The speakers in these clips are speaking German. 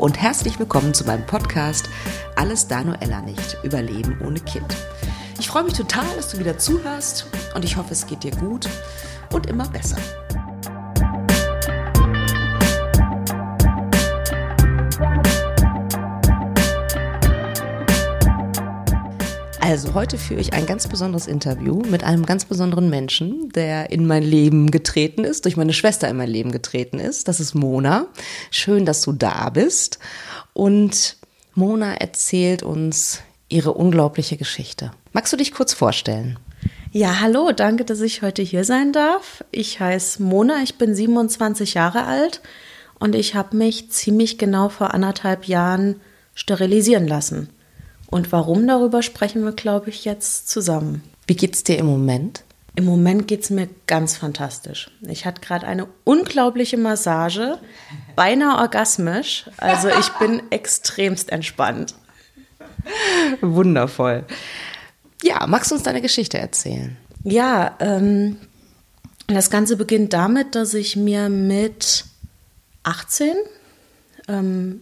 und herzlich willkommen zu meinem Podcast Alles Danuella nicht, Überleben ohne Kind. Ich freue mich total, dass du wieder zuhörst und ich hoffe, es geht dir gut und immer besser. Also heute führe ich ein ganz besonderes Interview mit einem ganz besonderen Menschen, der in mein Leben getreten ist, durch meine Schwester in mein Leben getreten ist. Das ist Mona. Schön, dass du da bist. Und Mona erzählt uns ihre unglaubliche Geschichte. Magst du dich kurz vorstellen? Ja, hallo, danke, dass ich heute hier sein darf. Ich heiße Mona, ich bin 27 Jahre alt und ich habe mich ziemlich genau vor anderthalb Jahren sterilisieren lassen. Und warum darüber sprechen wir, glaube ich, jetzt zusammen. Wie geht's dir im Moment? Im Moment geht es mir ganz fantastisch. Ich hatte gerade eine unglaubliche Massage, beinahe orgasmisch. Also ich bin extremst entspannt. Wundervoll. Ja, magst du uns deine Geschichte erzählen? Ja, ähm, das Ganze beginnt damit, dass ich mir mit 18 ähm,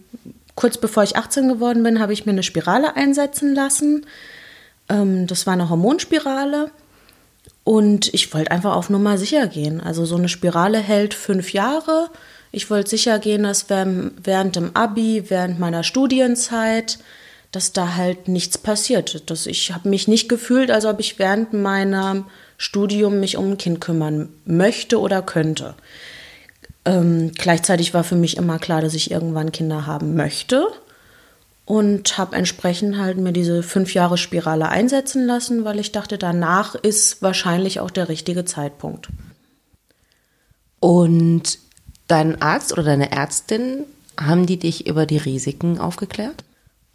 kurz bevor ich 18 geworden bin, habe ich mir eine Spirale einsetzen lassen. Ähm, das war eine Hormonspirale. Und ich wollte einfach auf Nummer sicher gehen. Also so eine Spirale hält fünf Jahre. Ich wollte sicher gehen, dass während dem Abi, während meiner Studienzeit, dass da halt nichts passiert. Dass ich habe mich nicht gefühlt, als ob ich während meinem Studium mich um ein Kind kümmern möchte oder könnte. Ähm, gleichzeitig war für mich immer klar, dass ich irgendwann Kinder haben möchte und habe entsprechend halt mir diese fünf Jahre Spirale einsetzen lassen, weil ich dachte, danach ist wahrscheinlich auch der richtige Zeitpunkt. Und dein Arzt oder deine Ärztin, haben die dich über die Risiken aufgeklärt?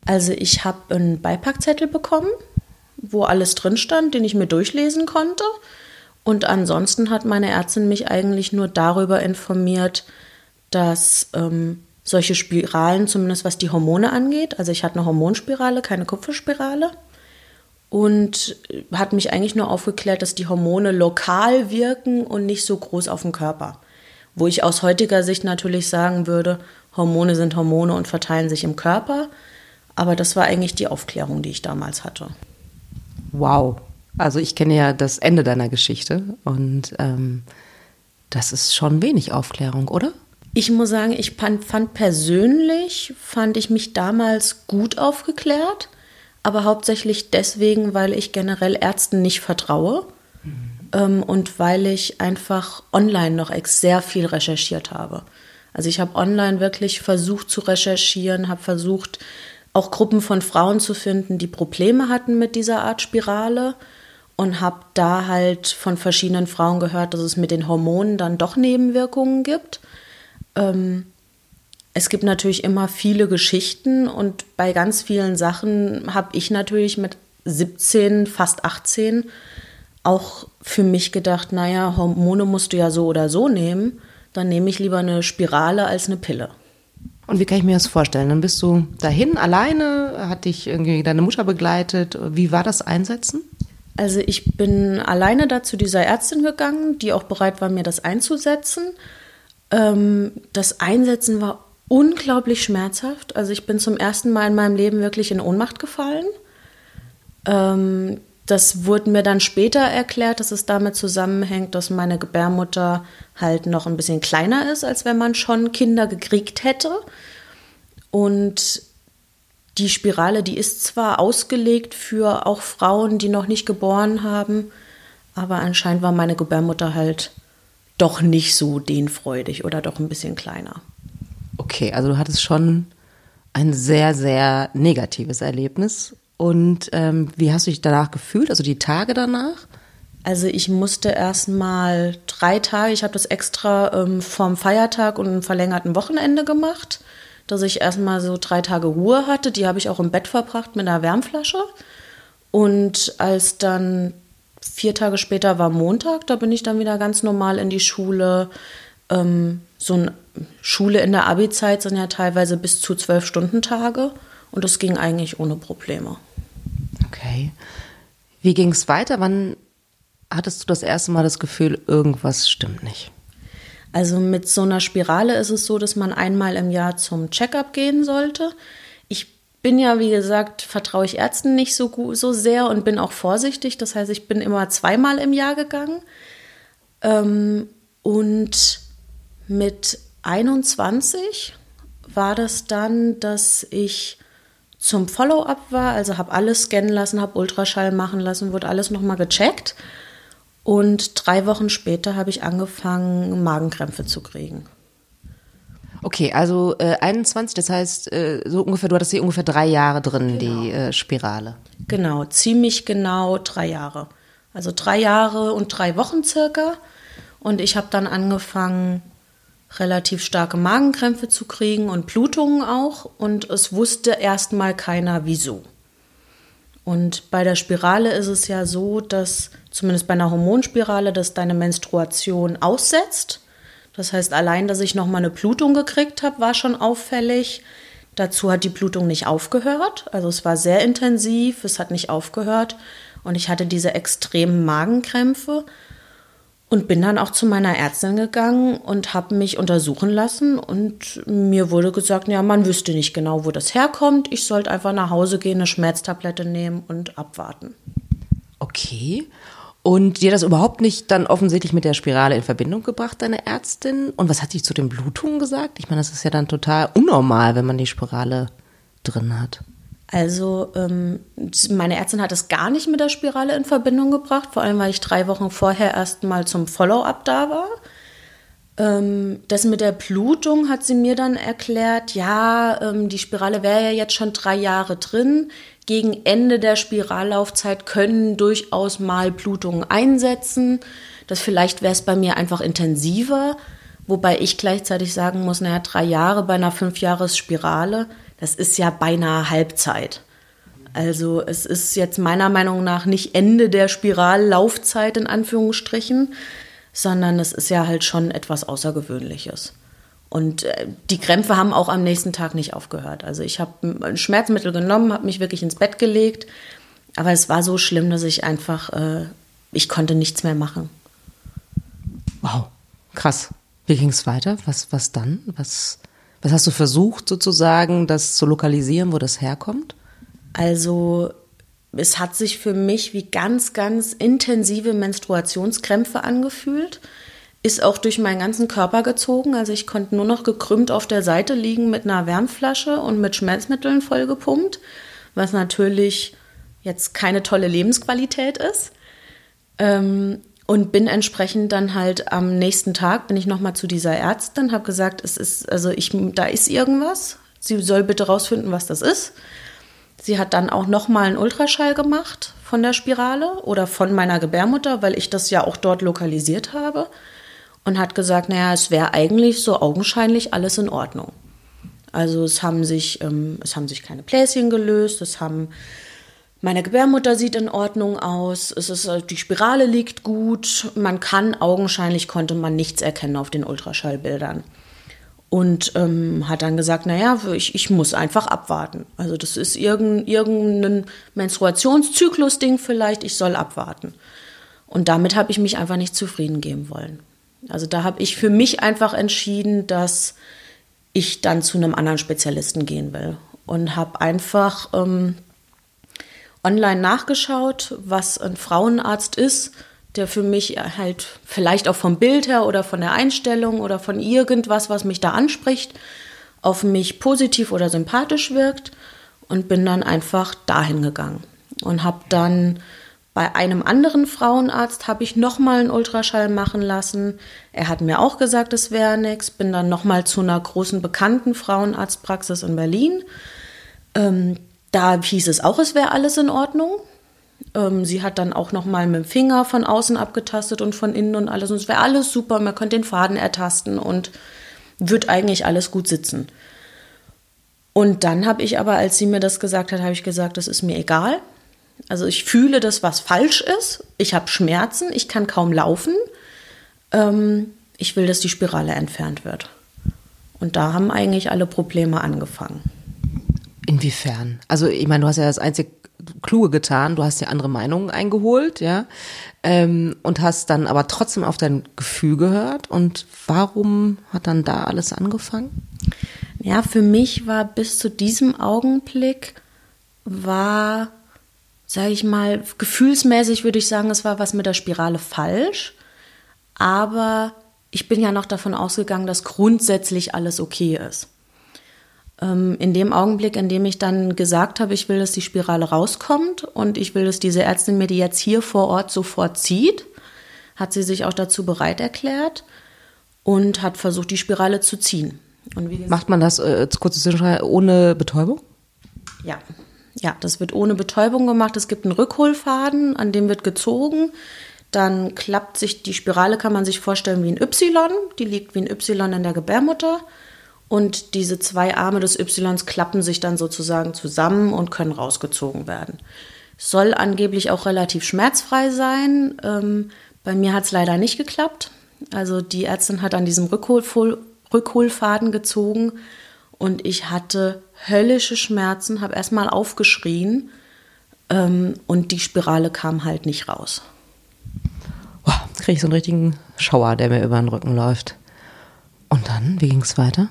Also ich habe einen Beipackzettel bekommen, wo alles drin stand, den ich mir durchlesen konnte. Und ansonsten hat meine Ärztin mich eigentlich nur darüber informiert, dass ähm, solche Spiralen, zumindest was die Hormone angeht, also ich hatte eine Hormonspirale, keine Kupferspirale, und hat mich eigentlich nur aufgeklärt, dass die Hormone lokal wirken und nicht so groß auf dem Körper. Wo ich aus heutiger Sicht natürlich sagen würde, Hormone sind Hormone und verteilen sich im Körper. Aber das war eigentlich die Aufklärung, die ich damals hatte. Wow, also ich kenne ja das Ende deiner Geschichte und ähm, das ist schon wenig Aufklärung, oder? Ich muss sagen, ich fand, fand, persönlich, fand ich mich damals gut aufgeklärt, aber hauptsächlich deswegen, weil ich generell Ärzten nicht vertraue mhm. ähm, und weil ich einfach online noch sehr viel recherchiert habe. Also ich habe online wirklich versucht zu recherchieren, habe versucht, auch Gruppen von Frauen zu finden, die Probleme hatten mit dieser Art Spirale und habe da halt von verschiedenen Frauen gehört, dass es mit den Hormonen dann doch Nebenwirkungen gibt. Ähm, es gibt natürlich immer viele Geschichten und bei ganz vielen Sachen habe ich natürlich mit 17, fast 18 auch für mich gedacht, naja, Hormone musst du ja so oder so nehmen, dann nehme ich lieber eine Spirale als eine Pille. Und wie kann ich mir das vorstellen? Dann bist du dahin alleine, hat dich irgendwie deine Mutter begleitet. Wie war das Einsetzen? Also ich bin alleine da zu dieser Ärztin gegangen, die auch bereit war, mir das einzusetzen. Ähm, das Einsetzen war unglaublich schmerzhaft. Also ich bin zum ersten Mal in meinem Leben wirklich in Ohnmacht gefallen. Ähm, das wurde mir dann später erklärt, dass es damit zusammenhängt, dass meine Gebärmutter halt noch ein bisschen kleiner ist, als wenn man schon Kinder gekriegt hätte. Und die Spirale, die ist zwar ausgelegt für auch Frauen, die noch nicht geboren haben, aber anscheinend war meine Gebärmutter halt doch nicht so dehnfreudig oder doch ein bisschen kleiner. Okay, also du hattest schon ein sehr, sehr negatives Erlebnis. Und ähm, wie hast du dich danach gefühlt, also die Tage danach? Also ich musste erst mal drei Tage, ich habe das extra ähm, vom Feiertag und einem verlängerten Wochenende gemacht dass ich erstmal so drei Tage Ruhe hatte. Die habe ich auch im Bett verbracht mit einer Wärmflasche. Und als dann vier Tage später war Montag, da bin ich dann wieder ganz normal in die Schule. Ähm, so eine Schule in der Abi-Zeit sind ja teilweise bis zu zwölf Stunden Tage und das ging eigentlich ohne Probleme. Okay. Wie ging es weiter? Wann hattest du das erste Mal das Gefühl, irgendwas stimmt nicht? Also mit so einer Spirale ist es so, dass man einmal im Jahr zum Checkup gehen sollte. Ich bin ja, wie gesagt, vertraue ich Ärzten nicht so, gut, so sehr und bin auch vorsichtig. Das heißt, ich bin immer zweimal im Jahr gegangen. Ähm, und mit 21 war das dann, dass ich zum Follow-up war, also habe alles scannen lassen, habe Ultraschall machen lassen, wurde alles nochmal gecheckt. Und drei Wochen später habe ich angefangen, Magenkrämpfe zu kriegen. Okay, also äh, 21, das heißt, äh, so ungefähr, du hattest sie ungefähr drei Jahre drin, genau. die äh, Spirale. Genau, ziemlich genau drei Jahre. Also drei Jahre und drei Wochen circa. Und ich habe dann angefangen, relativ starke Magenkrämpfe zu kriegen und Blutungen auch. Und es wusste erstmal keiner, wieso. Und bei der Spirale ist es ja so, dass zumindest bei einer Hormonspirale, dass deine Menstruation aussetzt. Das heißt, allein, dass ich nochmal eine Blutung gekriegt habe, war schon auffällig. Dazu hat die Blutung nicht aufgehört. Also es war sehr intensiv, es hat nicht aufgehört. Und ich hatte diese extremen Magenkrämpfe. Und bin dann auch zu meiner Ärztin gegangen und habe mich untersuchen lassen. Und mir wurde gesagt, ja, man wüsste nicht genau, wo das herkommt. Ich sollte einfach nach Hause gehen, eine Schmerztablette nehmen und abwarten. Okay. Und dir das überhaupt nicht dann offensichtlich mit der Spirale in Verbindung gebracht, deine Ärztin? Und was hat sie zu den Blutungen gesagt? Ich meine, das ist ja dann total unnormal, wenn man die Spirale drin hat. Also ähm, meine Ärztin hat es gar nicht mit der Spirale in Verbindung gebracht, vor allem weil ich drei Wochen vorher erst mal zum Follow-up da war. Ähm, das mit der Blutung hat sie mir dann erklärt, ja, ähm, die Spirale wäre ja jetzt schon drei Jahre drin. Gegen Ende der Spirallaufzeit können durchaus mal Blutungen einsetzen. Das vielleicht wäre es bei mir einfach intensiver, wobei ich gleichzeitig sagen muss, naja, drei Jahre bei einer Fünfjahres-Spirale, das ist ja beinahe Halbzeit. Also es ist jetzt meiner Meinung nach nicht Ende der Spirallaufzeit in Anführungsstrichen, sondern es ist ja halt schon etwas Außergewöhnliches. Und äh, die Krämpfe haben auch am nächsten Tag nicht aufgehört. Also ich habe ein Schmerzmittel genommen, habe mich wirklich ins Bett gelegt, aber es war so schlimm, dass ich einfach, äh, ich konnte nichts mehr machen. Wow, krass. Wie ging es weiter? Was, was dann? Was, was hast du versucht sozusagen, das zu lokalisieren, wo das herkommt? Also es hat sich für mich wie ganz, ganz intensive Menstruationskrämpfe angefühlt. Ist auch durch meinen ganzen Körper gezogen. Also ich konnte nur noch gekrümmt auf der Seite liegen mit einer Wärmflasche und mit Schmerzmitteln vollgepumpt, was natürlich jetzt keine tolle Lebensqualität ist. Ähm, und bin entsprechend dann halt am nächsten Tag bin ich noch mal zu dieser Ärztin, habe gesagt, es ist also ich da ist irgendwas. Sie soll bitte rausfinden, was das ist. Sie hat dann auch noch mal einen Ultraschall gemacht von der Spirale oder von meiner Gebärmutter, weil ich das ja auch dort lokalisiert habe und hat gesagt, naja, es wäre eigentlich so augenscheinlich alles in Ordnung. Also es haben sich ähm, es haben sich keine Bläschen gelöst, es haben meine Gebärmutter sieht in Ordnung aus, es ist, äh, die Spirale liegt gut, man kann augenscheinlich konnte man nichts erkennen auf den Ultraschallbildern. Und ähm, hat dann gesagt, naja, ich, ich muss einfach abwarten. Also das ist irgendein, irgendein Menstruationszyklus-Ding vielleicht, ich soll abwarten. Und damit habe ich mich einfach nicht zufrieden geben wollen. Also da habe ich für mich einfach entschieden, dass ich dann zu einem anderen Spezialisten gehen will. Und habe einfach ähm, online nachgeschaut, was ein Frauenarzt ist, der für mich halt vielleicht auch vom Bild her oder von der Einstellung oder von irgendwas, was mich da anspricht, auf mich positiv oder sympathisch wirkt und bin dann einfach dahin gegangen und habe dann bei einem anderen Frauenarzt habe ich nochmal einen Ultraschall machen lassen. Er hat mir auch gesagt, es wäre nichts. Bin dann nochmal zu einer großen bekannten Frauenarztpraxis in Berlin. Ähm, da hieß es auch, es wäre alles in Ordnung. Ähm, sie hat dann auch noch mal mit dem Finger von außen abgetastet und von innen und alles. Und es wäre alles super. Man könnte den Faden ertasten und wird eigentlich alles gut sitzen. Und dann habe ich aber, als sie mir das gesagt hat, habe ich gesagt, das ist mir egal. Also ich fühle, dass was falsch ist. Ich habe Schmerzen. Ich kann kaum laufen. Ähm, ich will, dass die Spirale entfernt wird. Und da haben eigentlich alle Probleme angefangen. Inwiefern? Also, ich meine, du hast ja das einzig kluge getan. Du hast ja andere Meinungen eingeholt, ja, ähm, und hast dann aber trotzdem auf dein Gefühl gehört. Und warum hat dann da alles angefangen? Ja, für mich war bis zu diesem Augenblick war, sage ich mal, gefühlsmäßig würde ich sagen, es war was mit der Spirale falsch. Aber ich bin ja noch davon ausgegangen, dass grundsätzlich alles okay ist. Ähm, in dem Augenblick, in dem ich dann gesagt habe, ich will, dass die Spirale rauskommt und ich will, dass diese Ärztin mir die jetzt hier vor Ort sofort zieht, hat sie sich auch dazu bereit erklärt und hat versucht, die Spirale zu ziehen. Macht man das, äh, kurze Zwischenfrage, ohne Betäubung? Ja. Ja, das wird ohne Betäubung gemacht. Es gibt einen Rückholfaden, an dem wird gezogen. Dann klappt sich die Spirale, kann man sich vorstellen wie ein Y. Die liegt wie ein Y in der Gebärmutter. Und diese zwei Arme des Ys klappen sich dann sozusagen zusammen und können rausgezogen werden. Soll angeblich auch relativ schmerzfrei sein. Ähm, bei mir hat es leider nicht geklappt. Also die Ärztin hat an diesem Rückhol Rückholfaden gezogen und ich hatte höllische Schmerzen, habe erstmal aufgeschrien ähm, und die Spirale kam halt nicht raus. Wow, kriege ich so einen richtigen Schauer, der mir über den Rücken läuft. Und dann, wie ging es weiter?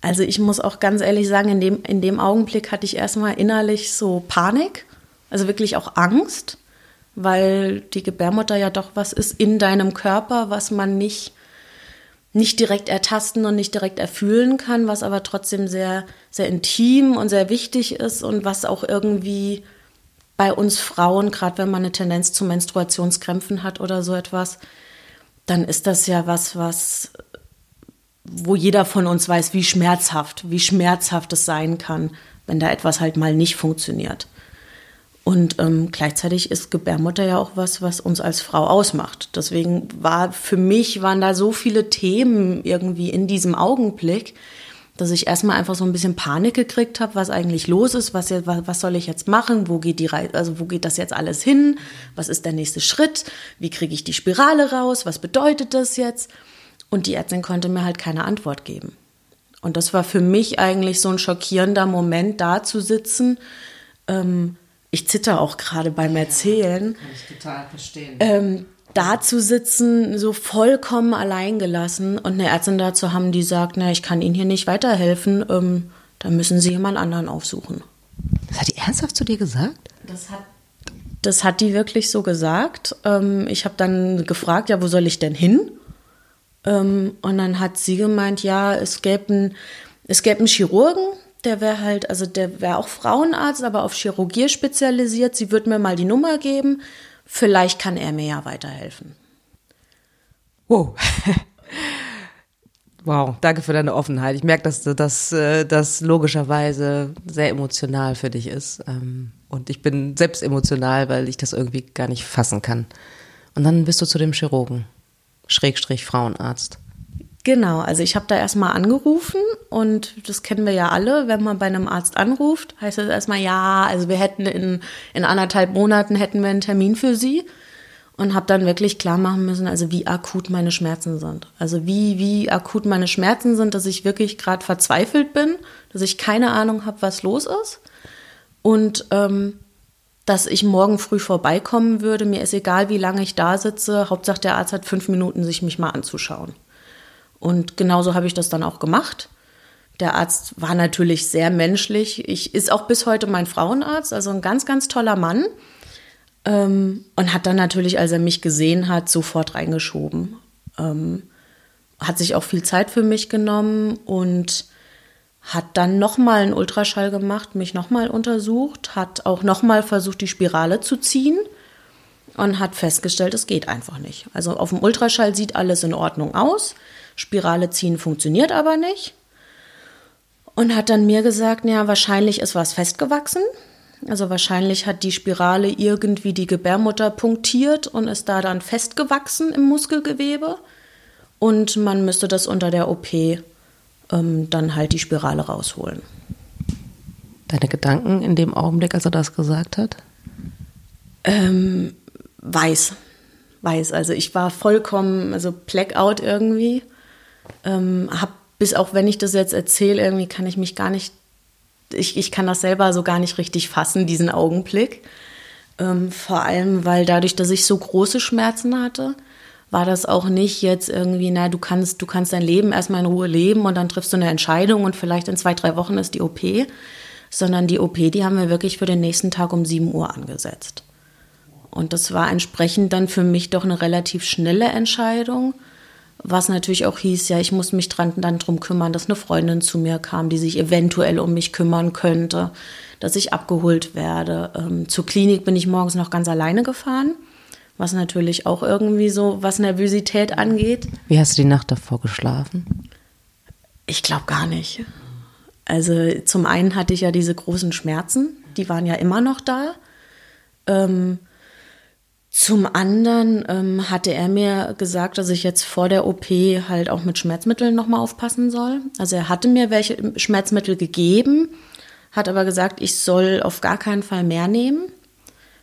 Also ich muss auch ganz ehrlich sagen, in dem, in dem Augenblick hatte ich erstmal innerlich so Panik, also wirklich auch Angst, weil die Gebärmutter ja doch was ist in deinem Körper, was man nicht, nicht direkt ertasten und nicht direkt erfühlen kann, was aber trotzdem sehr, sehr intim und sehr wichtig ist und was auch irgendwie bei uns Frauen, gerade wenn man eine Tendenz zu Menstruationskrämpfen hat oder so etwas, dann ist das ja was, was wo jeder von uns weiß, wie schmerzhaft, wie schmerzhaft es sein kann, wenn da etwas halt mal nicht funktioniert. Und ähm, gleichzeitig ist Gebärmutter ja auch was, was uns als Frau ausmacht. Deswegen war für mich waren da so viele Themen irgendwie in diesem Augenblick, dass ich erstmal einfach so ein bisschen Panik gekriegt habe, was eigentlich los ist, was, was soll ich jetzt machen, wo geht die Reise, also wo geht das jetzt alles hin, was ist der nächste Schritt, wie kriege ich die Spirale raus, was bedeutet das jetzt? Und die Ärztin konnte mir halt keine Antwort geben. Und das war für mich eigentlich so ein schockierender Moment, da zu sitzen. Ähm, ich zitter auch gerade beim Erzählen. Ja, kann ich total verstehen. Ähm, da zu sitzen, so vollkommen alleingelassen und eine Ärztin da zu haben, die sagt, na, ich kann Ihnen hier nicht weiterhelfen, ähm, da müssen Sie jemand anderen aufsuchen. Das hat die ernsthaft zu dir gesagt? Das hat, das hat die wirklich so gesagt. Ähm, ich habe dann gefragt, ja, wo soll ich denn hin? Ähm, und dann hat sie gemeint, ja, es gäbe einen, es Chirurgen, der wäre halt, also der wäre auch Frauenarzt, aber auf Chirurgie spezialisiert. Sie wird mir mal die Nummer geben. Vielleicht kann er mir ja weiterhelfen. Wow. wow, danke für deine Offenheit. Ich merke, dass das, äh, das logischerweise sehr emotional für dich ist. Ähm, und ich bin selbst emotional, weil ich das irgendwie gar nicht fassen kann. Und dann bist du zu dem Chirurgen. Schrägstrich Frauenarzt. Genau, also ich habe da erstmal angerufen und das kennen wir ja alle, wenn man bei einem Arzt anruft, heißt das erstmal, ja, also wir hätten in, in anderthalb Monaten hätten wir einen Termin für Sie und habe dann wirklich klar machen müssen, also wie akut meine Schmerzen sind. Also wie, wie akut meine Schmerzen sind, dass ich wirklich gerade verzweifelt bin, dass ich keine Ahnung habe, was los ist und ähm, dass ich morgen früh vorbeikommen würde. Mir ist egal, wie lange ich da sitze. Hauptsache, der Arzt hat fünf Minuten, sich mich mal anzuschauen. Und genauso habe ich das dann auch gemacht. Der Arzt war natürlich sehr menschlich. Ich ist auch bis heute mein Frauenarzt, also ein ganz, ganz toller Mann. Ähm, und hat dann natürlich, als er mich gesehen hat, sofort reingeschoben. Ähm, hat sich auch viel Zeit für mich genommen und hat dann nochmal einen Ultraschall gemacht, mich nochmal untersucht, hat auch nochmal versucht, die Spirale zu ziehen und hat festgestellt, es geht einfach nicht. Also auf dem Ultraschall sieht alles in Ordnung aus, Spirale ziehen funktioniert aber nicht. Und hat dann mir gesagt, ja, wahrscheinlich ist was festgewachsen. Also wahrscheinlich hat die Spirale irgendwie die Gebärmutter punktiert und ist da dann festgewachsen im Muskelgewebe. Und man müsste das unter der OP ähm, dann halt die Spirale rausholen. Deine Gedanken in dem Augenblick, als er das gesagt hat? Ähm, weiß. Weiß. Also ich war vollkommen, also Blackout irgendwie. Ähm, hab, bis auch wenn ich das jetzt erzähle, irgendwie kann ich mich gar nicht ich, ich kann das selber so gar nicht richtig fassen, diesen Augenblick. Ähm, vor allem, weil dadurch, dass ich so große Schmerzen hatte, war das auch nicht jetzt irgendwie, na, du kannst, du kannst dein Leben erstmal in Ruhe leben und dann triffst du eine Entscheidung und vielleicht in zwei, drei Wochen ist die OP, sondern die OP, die haben wir wirklich für den nächsten Tag um 7 Uhr angesetzt. Und das war entsprechend dann für mich doch eine relativ schnelle Entscheidung, was natürlich auch hieß, ja, ich muss mich dran, dann drum kümmern, dass eine Freundin zu mir kam, die sich eventuell um mich kümmern könnte, dass ich abgeholt werde. Ähm, zur Klinik bin ich morgens noch ganz alleine gefahren, was natürlich auch irgendwie so, was Nervosität angeht. Wie hast du die Nacht davor geschlafen? Ich glaube gar nicht. Also zum einen hatte ich ja diese großen Schmerzen, die waren ja immer noch da. Ähm, zum anderen ähm, hatte er mir gesagt, dass ich jetzt vor der OP halt auch mit Schmerzmitteln nochmal aufpassen soll. Also er hatte mir welche Schmerzmittel gegeben, hat aber gesagt, ich soll auf gar keinen Fall mehr nehmen.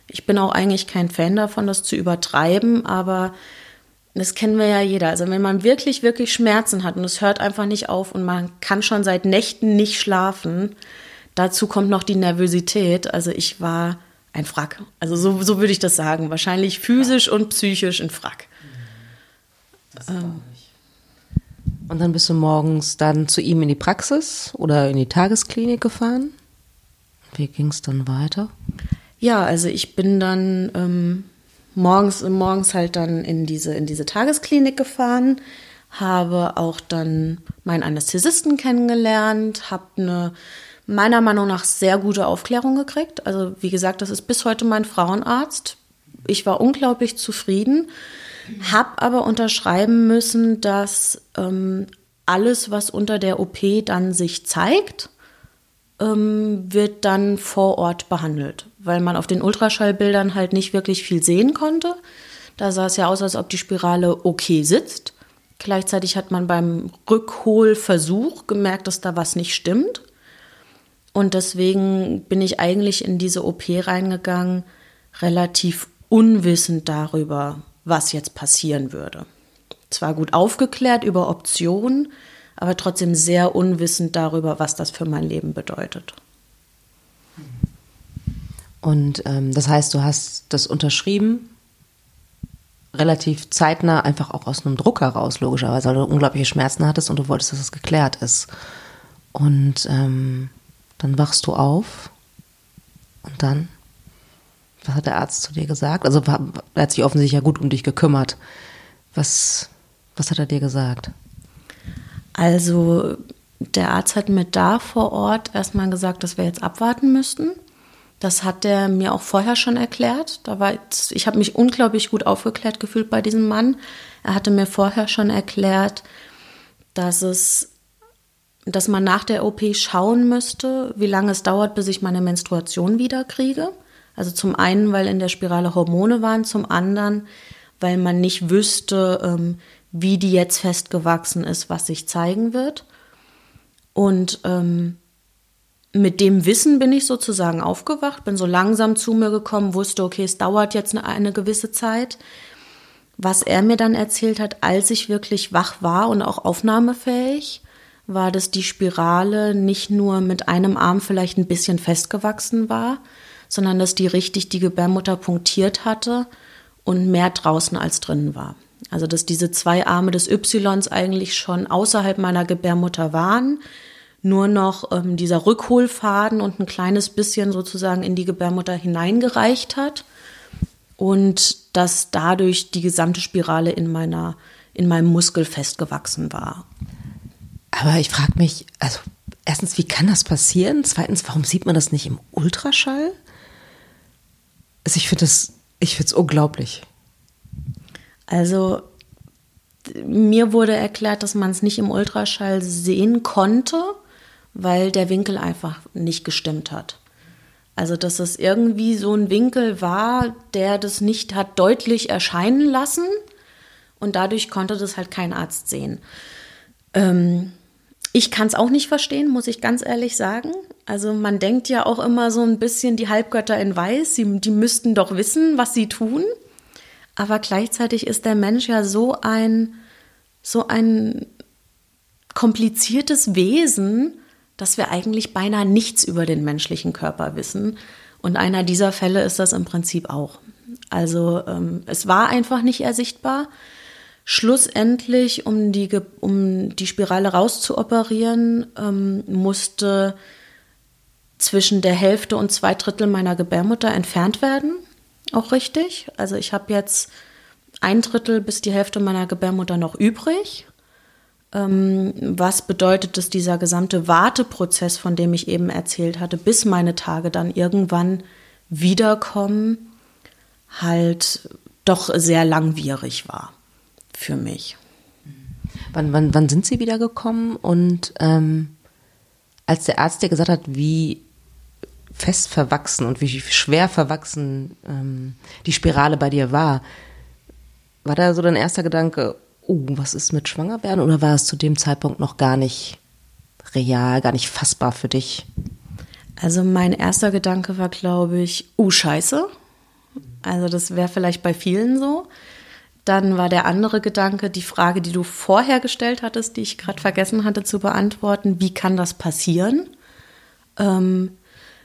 Ich bin auch eigentlich kein Fan davon, das zu übertreiben, aber das kennen wir ja jeder. Also wenn man wirklich, wirklich Schmerzen hat und es hört einfach nicht auf und man kann schon seit Nächten nicht schlafen, dazu kommt noch die Nervosität. Also ich war ein Frack. Also so, so würde ich das sagen. Wahrscheinlich physisch und psychisch ein Frack. Ähm. Und dann bist du morgens dann zu ihm in die Praxis oder in die Tagesklinik gefahren? Wie ging es dann weiter? Ja, also ich bin dann ähm, morgens, morgens halt dann in diese, in diese Tagesklinik gefahren, habe auch dann meinen Anästhesisten kennengelernt, habe eine meiner Meinung nach sehr gute Aufklärung gekriegt. Also wie gesagt, das ist bis heute mein Frauenarzt. Ich war unglaublich zufrieden, habe aber unterschreiben müssen, dass ähm, alles, was unter der OP dann sich zeigt, ähm, wird dann vor Ort behandelt weil man auf den Ultraschallbildern halt nicht wirklich viel sehen konnte. Da sah es ja aus, als ob die Spirale okay sitzt. Gleichzeitig hat man beim Rückholversuch gemerkt, dass da was nicht stimmt. Und deswegen bin ich eigentlich in diese OP reingegangen, relativ unwissend darüber, was jetzt passieren würde. Zwar gut aufgeklärt über Optionen, aber trotzdem sehr unwissend darüber, was das für mein Leben bedeutet. Und ähm, das heißt, du hast das unterschrieben, relativ zeitnah, einfach auch aus einem Druck heraus, logischerweise, weil du unglaubliche Schmerzen hattest und du wolltest, dass es geklärt ist. Und ähm, dann wachst du auf und dann, was hat der Arzt zu dir gesagt? Also er hat sich offensichtlich ja gut um dich gekümmert. Was, was hat er dir gesagt? Also der Arzt hat mir da vor Ort erstmal gesagt, dass wir jetzt abwarten müssten das hat er mir auch vorher schon erklärt. Da war, ich habe mich unglaublich gut aufgeklärt gefühlt bei diesem Mann. Er hatte mir vorher schon erklärt, dass es, dass man nach der OP schauen müsste, wie lange es dauert, bis ich meine Menstruation wieder kriege. Also zum einen, weil in der Spirale Hormone waren, zum anderen, weil man nicht wüsste, ähm, wie die jetzt festgewachsen ist, was sich zeigen wird. Und ähm, mit dem Wissen bin ich sozusagen aufgewacht, bin so langsam zu mir gekommen, wusste, okay, es dauert jetzt eine, eine, gewisse Zeit. Was er mir dann erzählt hat, als ich wirklich wach war und auch aufnahmefähig, war, dass die Spirale nicht nur mit einem Arm vielleicht ein bisschen festgewachsen war, sondern dass die richtig die Gebärmutter punktiert hatte und mehr draußen als drinnen war. Also dass diese zwei Arme des Ys eigentlich schon außerhalb meiner Gebärmutter waren, nur noch ähm, dieser Rückholfaden und ein kleines bisschen sozusagen in die Gebärmutter hineingereicht hat und dass dadurch die gesamte Spirale in meiner in meinem Muskel festgewachsen war. Aber ich frage mich, also erstens, wie kann das passieren? Zweitens, warum sieht man das nicht im Ultraschall? Also ich finde das, ich finde es unglaublich. Also mir wurde erklärt, dass man es nicht im Ultraschall sehen konnte, weil der Winkel einfach nicht gestimmt hat. Also, dass es irgendwie so ein Winkel war, der das nicht hat deutlich erscheinen lassen und dadurch konnte das halt kein Arzt sehen. Ähm, ich kann es auch nicht verstehen, muss ich ganz ehrlich sagen. Also man denkt ja auch immer so ein bisschen, die Halbgötter in Weiß, sie, die müssten doch wissen, was sie tun. Aber gleichzeitig ist der Mensch ja so ein, so ein kompliziertes Wesen, dass wir eigentlich beinahe nichts über den menschlichen Körper wissen. Und einer dieser Fälle ist das im Prinzip auch. Also ähm, es war einfach nicht ersichtbar. Schlussendlich, um die, um die Spirale rauszuoperieren, ähm, musste zwischen der Hälfte und zwei Drittel meiner Gebärmutter entfernt werden. Auch richtig. Also ich habe jetzt ein Drittel bis die Hälfte meiner Gebärmutter noch übrig. Ähm, was bedeutet, dass dieser gesamte Warteprozess, von dem ich eben erzählt hatte, bis meine Tage dann irgendwann wiederkommen, halt doch sehr langwierig war für mich. Wann, wann, wann sind Sie wiedergekommen? Und ähm, als der Arzt dir gesagt hat, wie fest verwachsen und wie schwer verwachsen ähm, die Spirale bei dir war, war da so dein erster Gedanke, oh, was ist mit Schwangerwerden? Oder war es zu dem Zeitpunkt noch gar nicht real, gar nicht fassbar für dich? Also mein erster Gedanke war, glaube ich, oh scheiße. Also das wäre vielleicht bei vielen so. Dann war der andere Gedanke, die Frage, die du vorher gestellt hattest, die ich gerade vergessen hatte zu beantworten, wie kann das passieren? Ähm,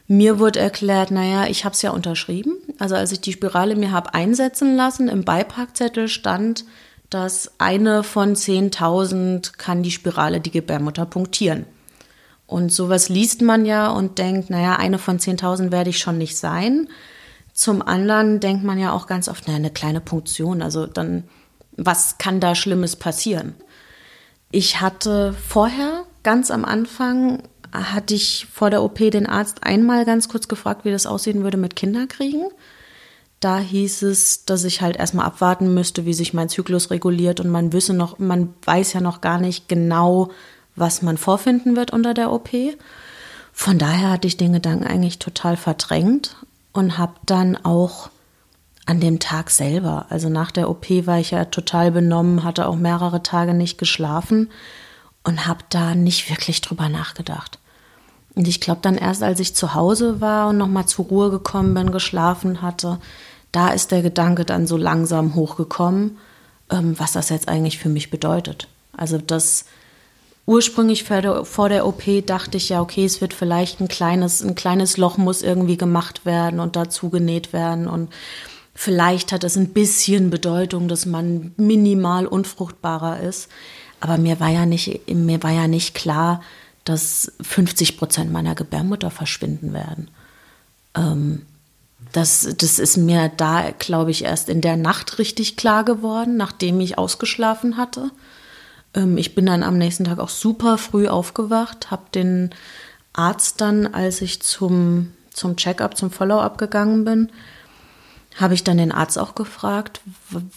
mir wurde erklärt, naja, ich habe es ja unterschrieben. Also als ich die Spirale mir habe einsetzen lassen, im Beipackzettel stand, dass eine von 10.000 kann die Spirale die Gebärmutter punktieren. Und sowas liest man ja und denkt, naja, eine von 10.000 werde ich schon nicht sein. Zum anderen denkt man ja auch ganz oft, naja, eine kleine Punktion, also dann, was kann da Schlimmes passieren? Ich hatte vorher, ganz am Anfang, hatte ich vor der OP den Arzt einmal ganz kurz gefragt, wie das aussehen würde mit Kinderkriegen. Da hieß es, dass ich halt erstmal abwarten müsste, wie sich mein Zyklus reguliert und man wisse noch, man weiß ja noch gar nicht genau, was man vorfinden wird unter der OP. Von daher hatte ich den Gedanken eigentlich total verdrängt und habe dann auch an dem Tag selber, also nach der OP war ich ja total benommen, hatte auch mehrere Tage nicht geschlafen und habe da nicht wirklich drüber nachgedacht. Und ich glaube dann erst, als ich zu Hause war und nochmal zur Ruhe gekommen bin, geschlafen hatte, da ist der Gedanke dann so langsam hochgekommen, ähm, was das jetzt eigentlich für mich bedeutet. Also das ursprünglich vor der OP dachte ich ja, okay, es wird vielleicht ein kleines, ein kleines Loch muss irgendwie gemacht werden und dazu genäht werden und vielleicht hat es ein bisschen Bedeutung, dass man minimal unfruchtbarer ist. Aber mir war ja nicht, mir war ja nicht klar, dass 50 Prozent meiner Gebärmutter verschwinden werden. Ähm, das, das ist mir da, glaube ich, erst in der Nacht richtig klar geworden, nachdem ich ausgeschlafen hatte. Ähm, ich bin dann am nächsten Tag auch super früh aufgewacht, habe den Arzt dann, als ich zum, zum Check-up, zum Follow-up gegangen bin, habe ich dann den Arzt auch gefragt,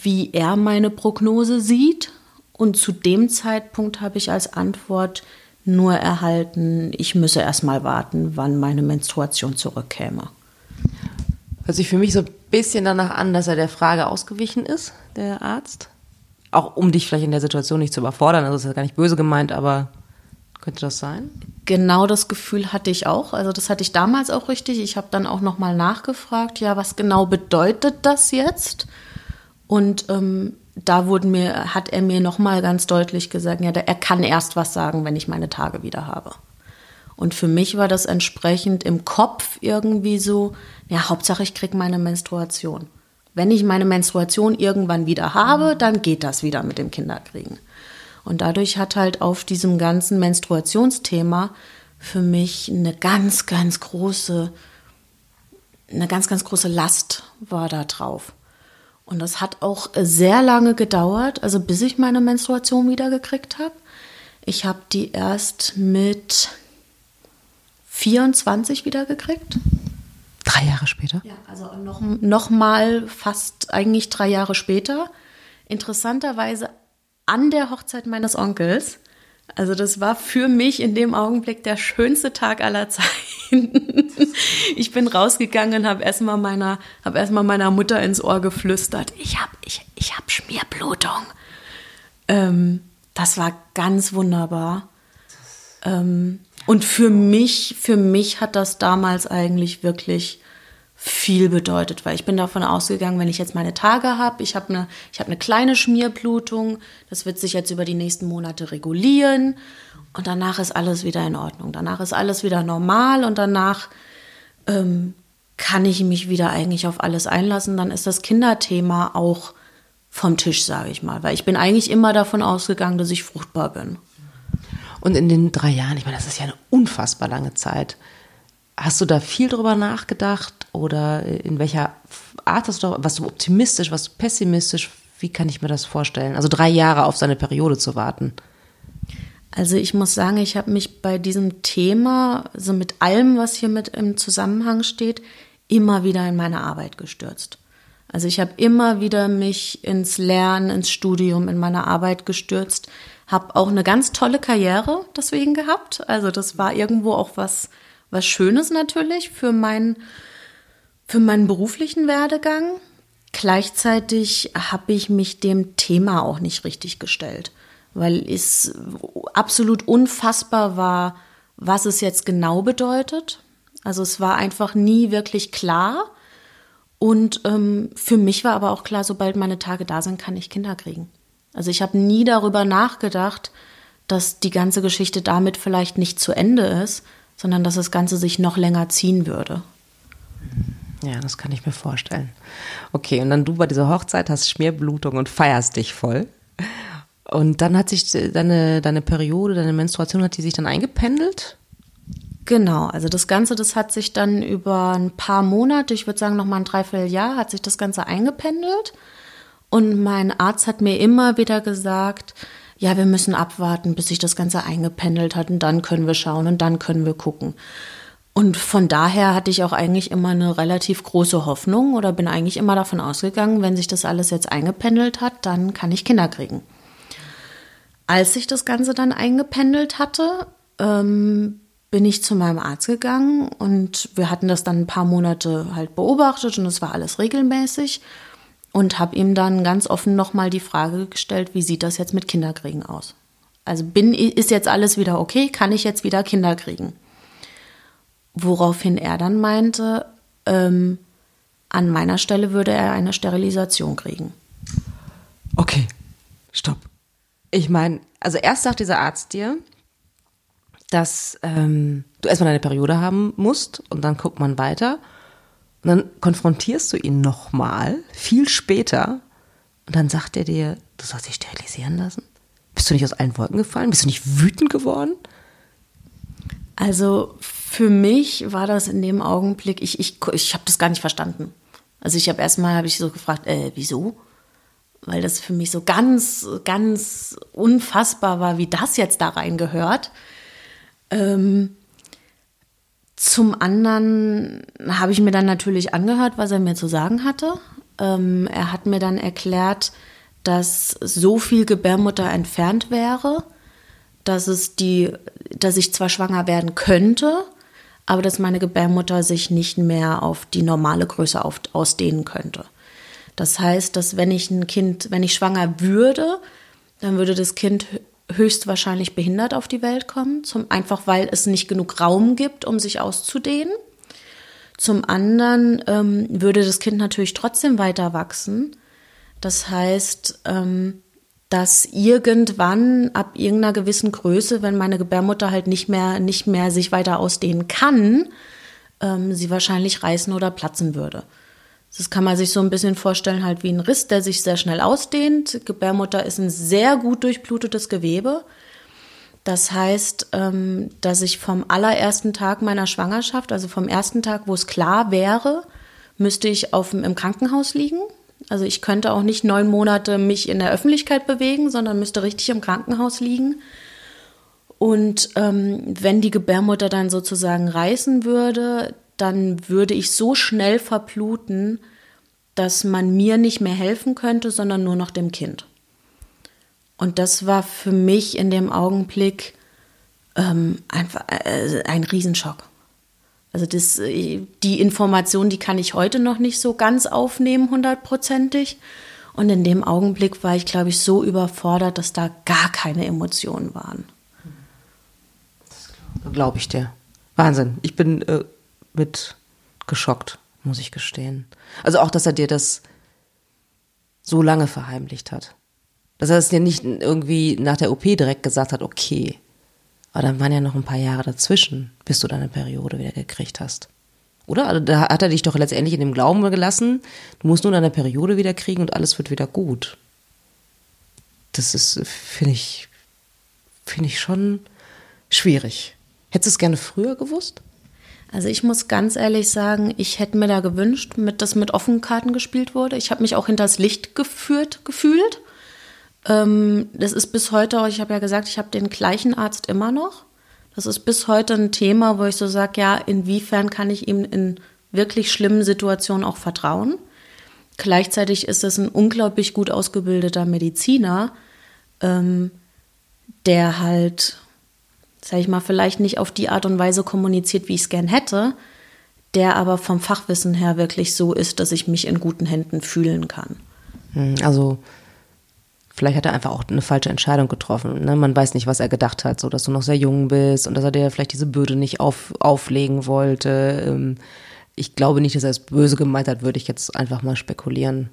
wie er meine Prognose sieht. Und zu dem Zeitpunkt habe ich als Antwort nur erhalten, ich müsse erst mal warten, wann meine Menstruation zurückkäme. Hört sich für mich so ein bisschen danach an, dass er der Frage ausgewichen ist, der Arzt auch um dich vielleicht in der Situation nicht zu überfordern. Also das ist ja gar nicht böse gemeint, aber könnte das sein? Genau das Gefühl hatte ich auch. Also das hatte ich damals auch richtig. Ich habe dann auch noch mal nachgefragt, ja, was genau bedeutet das jetzt? Und ähm, da wurden mir, hat er mir noch mal ganz deutlich gesagt, ja, er kann erst was sagen, wenn ich meine Tage wieder habe. Und für mich war das entsprechend im Kopf irgendwie so, ja, Hauptsache ich kriege meine Menstruation. Wenn ich meine Menstruation irgendwann wieder habe, dann geht das wieder mit dem Kinderkriegen. Und dadurch hat halt auf diesem ganzen Menstruationsthema für mich eine ganz, ganz große, eine ganz, ganz große Last war da drauf. Und das hat auch sehr lange gedauert, also bis ich meine Menstruation wiedergekriegt habe. Ich habe die erst mit 24 wiedergekriegt. Drei Jahre später? Ja, also noch, noch mal fast eigentlich drei Jahre später. Interessanterweise an der Hochzeit meines Onkels. Also das war für mich in dem Augenblick der schönste Tag aller Zeiten. ich bin rausgegangen und habe erstmal meiner, hab erst meiner Mutter ins Ohr geflüstert, ich habe ich, ich hab Schmierblutung. Ähm, das war ganz wunderbar. Ähm, und für mich, für mich hat das damals eigentlich wirklich viel bedeutet, weil ich bin davon ausgegangen, wenn ich jetzt meine Tage habe, ich habe eine ich eine kleine Schmierblutung, das wird sich jetzt über die nächsten Monate regulieren und danach ist alles wieder in Ordnung. Danach ist alles wieder normal und danach ähm, kann ich mich wieder eigentlich auf alles einlassen. Dann ist das Kinderthema auch vom Tisch, sage ich mal, weil ich bin eigentlich immer davon ausgegangen, dass ich fruchtbar bin. Und in den drei Jahren, ich meine, das ist ja eine unfassbar lange Zeit. Hast du da viel drüber nachgedacht oder in welcher Art hast du, was du optimistisch, was du pessimistisch, wie kann ich mir das vorstellen? Also drei Jahre auf seine Periode zu warten. Also ich muss sagen, ich habe mich bei diesem Thema, so mit allem, was hier mit im Zusammenhang steht, immer wieder in meine Arbeit gestürzt. Also ich habe immer wieder mich ins Lernen, ins Studium, in meine Arbeit gestürzt, habe auch eine ganz tolle Karriere deswegen gehabt. Also das war irgendwo auch was, was Schönes natürlich für meinen, für meinen beruflichen Werdegang. Gleichzeitig habe ich mich dem Thema auch nicht richtig gestellt, weil es absolut unfassbar war, was es jetzt genau bedeutet. Also es war einfach nie wirklich klar. Und ähm, für mich war aber auch klar, sobald meine Tage da sind, kann ich Kinder kriegen. Also ich habe nie darüber nachgedacht, dass die ganze Geschichte damit vielleicht nicht zu Ende ist, sondern dass das Ganze sich noch länger ziehen würde. Ja, das kann ich mir vorstellen. Okay, und dann du bei dieser Hochzeit hast Schmierblutung und feierst dich voll. Und dann hat sich deine, deine Periode, deine Menstruation, hat die sich dann eingependelt? Genau, also das Ganze, das hat sich dann über ein paar Monate, ich würde sagen noch mal ein Dreivierteljahr, hat sich das Ganze eingependelt. Und mein Arzt hat mir immer wieder gesagt, ja, wir müssen abwarten, bis sich das Ganze eingependelt hat und dann können wir schauen und dann können wir gucken. Und von daher hatte ich auch eigentlich immer eine relativ große Hoffnung oder bin eigentlich immer davon ausgegangen, wenn sich das alles jetzt eingependelt hat, dann kann ich Kinder kriegen. Als sich das Ganze dann eingependelt hatte, ähm, bin ich zu meinem Arzt gegangen und wir hatten das dann ein paar Monate halt beobachtet und es war alles regelmäßig und habe ihm dann ganz offen nochmal die Frage gestellt, wie sieht das jetzt mit Kinderkriegen aus? Also bin, ist jetzt alles wieder okay? Kann ich jetzt wieder Kinder kriegen? Woraufhin er dann meinte, ähm, an meiner Stelle würde er eine Sterilisation kriegen. Okay, stopp. Ich meine, also erst sagt dieser Arzt dir, dass ähm, du erstmal deine Periode haben musst und dann guckt man weiter. Und dann konfrontierst du ihn nochmal, viel später, und dann sagt er dir, du sollst dich sterilisieren lassen? Bist du nicht aus allen Wolken gefallen? Bist du nicht wütend geworden? Also für mich war das in dem Augenblick, ich, ich, ich habe das gar nicht verstanden. Also ich habe erstmal habe so gefragt, äh, wieso? Weil das für mich so ganz, ganz unfassbar war, wie das jetzt da reingehört. Ähm, zum anderen habe ich mir dann natürlich angehört, was er mir zu sagen hatte. Ähm, er hat mir dann erklärt, dass so viel Gebärmutter entfernt wäre, dass es die, dass ich zwar schwanger werden könnte, aber dass meine Gebärmutter sich nicht mehr auf die normale Größe auf, ausdehnen könnte. Das heißt, dass wenn ich ein Kind, wenn ich schwanger würde, dann würde das Kind höchstwahrscheinlich behindert auf die Welt kommen, zum, einfach weil es nicht genug Raum gibt, um sich auszudehnen. Zum anderen ähm, würde das Kind natürlich trotzdem weiter wachsen. Das heißt, ähm, dass irgendwann ab irgendeiner gewissen Größe, wenn meine Gebärmutter halt nicht mehr, nicht mehr sich weiter ausdehnen kann, ähm, sie wahrscheinlich reißen oder platzen würde. Das kann man sich so ein bisschen vorstellen, halt wie ein Riss, der sich sehr schnell ausdehnt. Gebärmutter ist ein sehr gut durchblutetes Gewebe. Das heißt, ähm, dass ich vom allerersten Tag meiner Schwangerschaft, also vom ersten Tag, wo es klar wäre, müsste ich auf, im Krankenhaus liegen. Also ich könnte auch nicht neun Monate mich in der Öffentlichkeit bewegen, sondern müsste richtig im Krankenhaus liegen. Und ähm, wenn die Gebärmutter dann sozusagen reißen würde, dann würde ich so schnell verbluten, dass man mir nicht mehr helfen könnte, sondern nur noch dem Kind. Und das war für mich in dem Augenblick ähm, einfach äh, ein Riesenschock. Also das, die Information, die kann ich heute noch nicht so ganz aufnehmen, hundertprozentig. Und in dem Augenblick war ich, glaube ich, so überfordert, dass da gar keine Emotionen waren. Das glaube ich dir. Wahnsinn. Ich bin äh, mit geschockt. muss ich gestehen. Also auch, dass er dir das so lange verheimlicht hat. Dass er es dir nicht irgendwie nach der OP direkt gesagt hat, okay. Aber dann waren ja noch ein paar Jahre dazwischen, bis du deine Periode wieder gekriegt hast. Oder? Also da hat er dich doch letztendlich in dem Glauben gelassen, du musst nur deine Periode wieder kriegen und alles wird wieder gut. Das ist, finde ich, finde ich schon schwierig. Hättest du es gerne früher gewusst? Also ich muss ganz ehrlich sagen, ich hätte mir da gewünscht, mit, dass mit offenen Karten gespielt wurde. Ich habe mich auch hinters Licht geführt, gefühlt. Ähm, das ist bis heute, ich habe ja gesagt, ich habe den gleichen Arzt immer noch. Das ist bis heute ein Thema, wo ich so sage, ja, inwiefern kann ich ihm in wirklich schlimmen Situationen auch vertrauen? Gleichzeitig ist es ein unglaublich gut ausgebildeter Mediziner, ähm, der halt, sag ich mal, vielleicht nicht auf die Art und Weise kommuniziert, wie ich es gern hätte, der aber vom Fachwissen her wirklich so ist, dass ich mich in guten Händen fühlen kann. Hm, also Vielleicht hat er einfach auch eine falsche Entscheidung getroffen. Ne? Man weiß nicht, was er gedacht hat, so dass du noch sehr jung bist und dass er dir vielleicht diese Bürde nicht auf, auflegen wollte. Ähm, ich glaube nicht, dass er es böse gemeint hat, würde ich jetzt einfach mal spekulieren.